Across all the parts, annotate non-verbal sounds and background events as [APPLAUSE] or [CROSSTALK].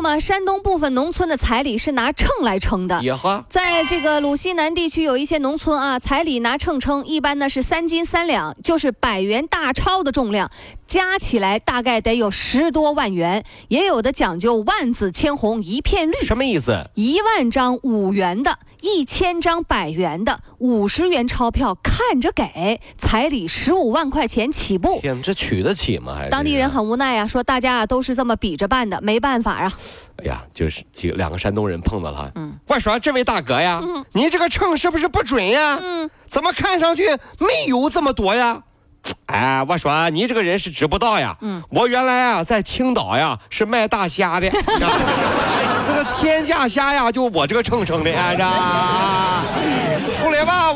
您听说过吗？山东部分农村的彩礼是拿秤来称的。在这个鲁西南地区有一些农村啊，彩礼拿秤称，一般呢是三斤三两，就是百元大钞的重量，加起来大概得有十多万元。也有的讲究万紫千红一片绿，什么意思？一万张五元的，一千张百元的，五十元钞票看着给，彩礼十五万块钱起步。天，这娶得起吗？还是当地人很无奈呀、说大家啊都是这么比着办的，没办法啊。哎呀，就是几个两个山东人碰到了。嗯，我说这位大哥呀，你这个秤是不是不准呀？嗯，怎么看上去没有这么多呀？哎，我说你这个人是知不道呀。嗯，我原来啊在青岛呀是卖大虾的，[LAUGHS] 这个天价虾呀就我这个称称的，哎呀。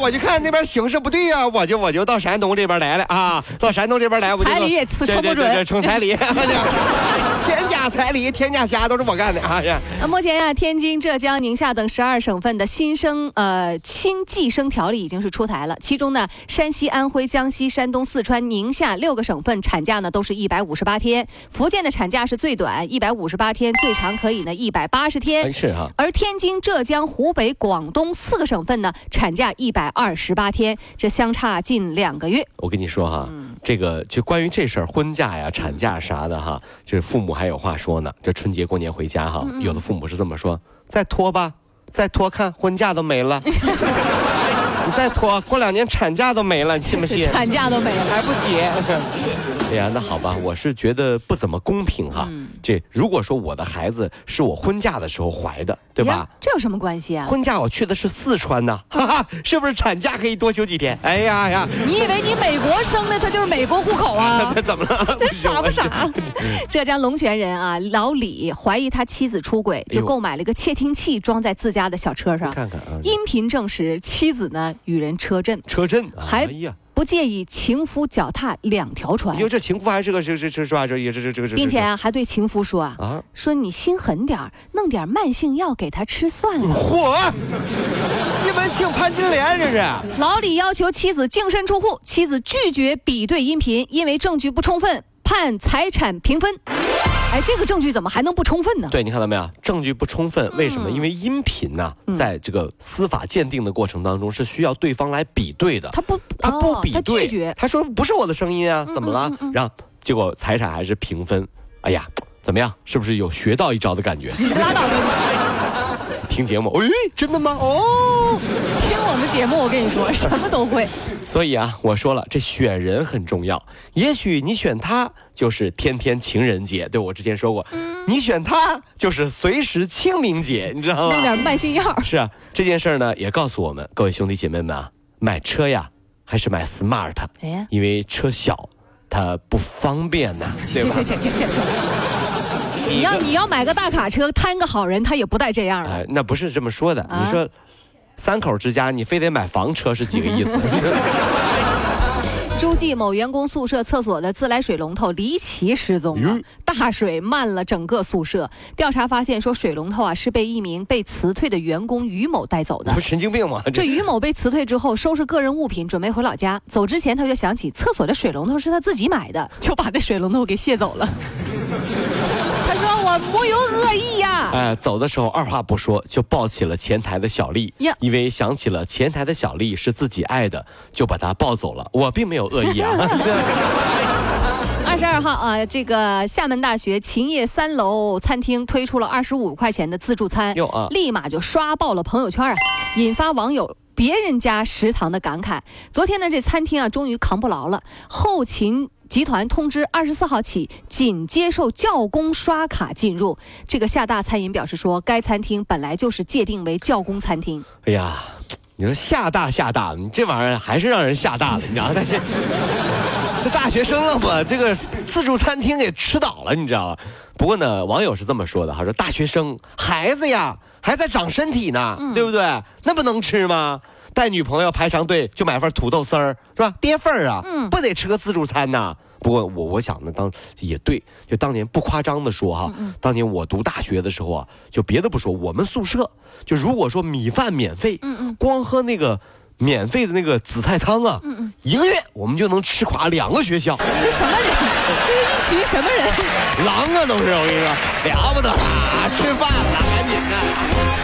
我就看那边形势不对呀、我就我就到山东这边来了啊，[LAUGHS] 到山东这边来，我就彩礼也称不准对对对对称彩礼，[LAUGHS] [LAUGHS] 天价彩礼、天价虾都是我干的啊！目前呀、天津、浙江、宁夏等十二省份的新生呃新计生条例已经是出台了，其中呢，山西、安徽、江西、山东、四川、宁夏六个省份产假呢都是一百五十八天，福建的产假是最短一百五十八天，最长可以呢一百八十天哎。是哈，而天津、浙江、湖北、广东四个省份呢，产假一百二十八天，这相差近两个月。我跟你说哈，这个就关于这事儿，婚假呀、产假啥的哈，这父母还有话说呢。这春节过年回家哈，有的父母是这么说：再拖吧，再拖看婚假都没了。[LAUGHS] 你再拖，过两年产假都没了，你信不信？产假都没了。还不结？哎呀，那好吧，我是觉得不怎么公平哈。这如果说我的孩子是我婚假的时候怀的，对吧？这有什么关系啊？婚假我去的是四川呐，哈哈，是不是产假可以多休几天？哎呀呀，你以为你美国生的他就是美国户口啊？[LAUGHS] 他怎么了？这傻不傻？浙江龙泉人啊，老李怀疑他妻子出轨，就购买了一个窃听器装在自家的小车上。看看啊，音频证实妻子呢与人车震，车震，还哎呀，不介意情夫脚踏两条船因，为这情夫还是个是是是是吧？这也这这这个是，并且啊还对情夫说啊。啊，说你心狠点儿，弄点慢性药给他吃算了。嚯，西门庆潘金莲这是。老李要求妻子净身出户，妻子拒绝比对音频，因为证据不充分，判财产平分。哎，这个证据怎么还能不充分呢？对，你看到没有？证据不充分，为什么？因为音频呢、在这个司法鉴定的过程当中是需要对方来比对的。他不，他不比对，拒绝。嗯他说不是我的声音啊，怎么了？让结果财产还是平分。哎呀，怎么样？是不是有学到一招的感觉？拉倒吧！听节目，哎，真的吗？哦，听我们节目，我跟你说，什么都会。[LAUGHS] 所以啊，我说了，这选人很重要。也许你选他就是天天情人节，对我之前说过，你选他就是随时清明节，你知道吗？弄点慢性药。是啊，这件事儿呢，也告诉我们各位兄弟姐妹们啊，买车呀，还是买 smart，哎，因为车小，它不方便呐，对吧？去去去去去！你要你要买个大卡车，摊个好人，他也不带这样的。哎，那不是这么说的。啊你说，三口之家，你非得买房车是几个意思？[LAUGHS] [LAUGHS] 诸暨某员工宿舍厕所的自来水龙头离奇失踪了，大水漫了整个宿舍。调查发现，说水龙头啊是被一名被辞退的员工于某带走的不。神经病吗？这于某被辞退之后，收拾个人物品，准备回老家。走之前，他就想起厕所的水龙头是他自己买的，就把那水龙头给卸走了。他说：“我没有恶意呀、哎，走的时候二话不说就抱起了前台的小丽呀，因为想起了前台的小丽是自己爱的，就把她抱走了。我并没有恶意啊。[LAUGHS] [LAUGHS] 二十二号啊，这个厦门大学勤业三楼餐厅推出了二十五块钱的自助餐立马就刷爆了朋友圈啊，引发网友。别人家食堂的感慨，昨天呢，这餐厅啊终于扛不牢了。后勤集团通知，二十四号起仅接受教工刷卡进入。这个厦大餐饮表示说，该餐厅本来就是界定为教工餐厅。哎呀，你说厦大厦大，你这玩意儿还是让人吓大了，你知道吗？但是 [LAUGHS] 这大学生了嘛，这个自助餐厅给吃倒了，你知道吗？不过呢，网友是这么说的哈，说大学生孩子呀还在长身体呢，对不对？那不能吃吗？带女朋友排长队就买份土豆丝儿，是吧？跌份儿啊，嗯不得吃个自助餐呐。不过我我想呢，当也对，就当年不夸张的说哈，当年我读大学的时候啊，就别的不说，我们宿舍就如果说米饭免费，光喝那个免费的那个紫菜汤啊，一个月我们就能吃垮两个学校，这什么人？[LAUGHS] 这是一群什么人？狼啊都是我跟你说，了不得啦，吃饭了，赶紧的。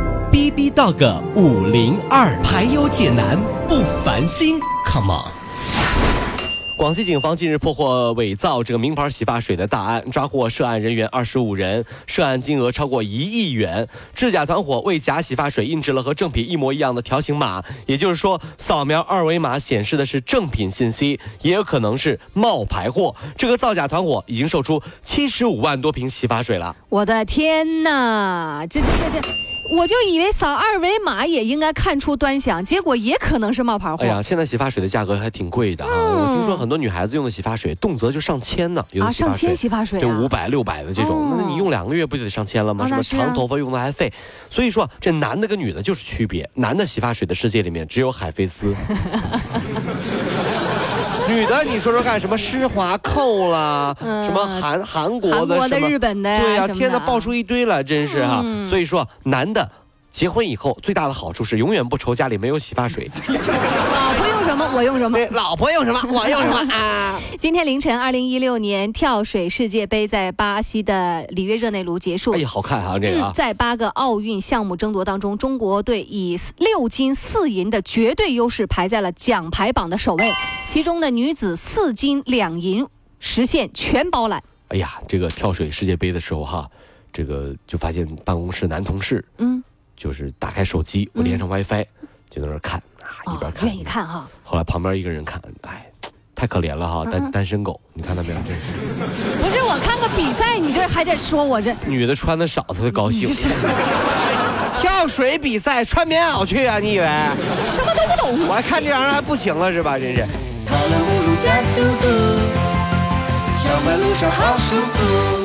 B B Dog 五零二，排忧解难不烦心，Come on。广西警方近日破获伪造这个名牌洗发水的大案，抓获涉案人员二十五人，涉案金额超过一亿元。制假团伙为假洗发水印制了和正品一模一样的条形码，也就是说，扫描二维码显示的是正品信息，也有可能是冒牌货。这个造假团伙已经售出七十五万多瓶洗发水了。我的天哪！这这这这，我就以为扫二维码也应该看出端详，结果也可能是冒牌货。哎呀，现在洗发水的价格还挺贵的啊！我听说很多女孩子用的洗发水动辄就上千呢，有的啊，洗发水上千洗发水对，啊，五百六百的这种，哦那你用两个月不就得上千了吗？什么长头发用的还费，所以说这男的跟女的就是区别，男的洗发水的世界里面只有海飞丝。[LAUGHS] 女的，[LAUGHS] 你说说看，什么施华蔻啦，嗯。什么韩韩国的，韩国的什么日本的对呀、天呐，爆出一堆了，真是哈、嗯。所以说，男的结婚以后最大的好处是永远不愁家里没有洗发水。老婆用什么我用什么。对，老婆用什么，[LAUGHS] 我用什么啊。今天凌晨，二零一六年跳水世界杯在巴西的里约热内卢结束。哎呀，好看啊，这个啊嗯，。在八个奥运项目争夺当中，中国队以六金四银的绝对优势排在了奖牌榜的首位。其中的女子四金两银实现全包揽。哎呀，这个跳水世界杯的时候哈，这个就发现办公室男同事嗯，就是打开手机，我连上 WiFi，就在那儿看啊，一边哦，看愿意。看哈。后来旁边一个人看，哎，太可怜了哈，嗯单单身狗，你看到没有？这不是我看个比赛，你这还得说我这女的穿的少，她就高兴。跳水比赛穿棉袄去啊？你以为？什么都不懂。我还看这玩意儿还不行了是吧？真是。跑了五路加速度，小马路上好舒服。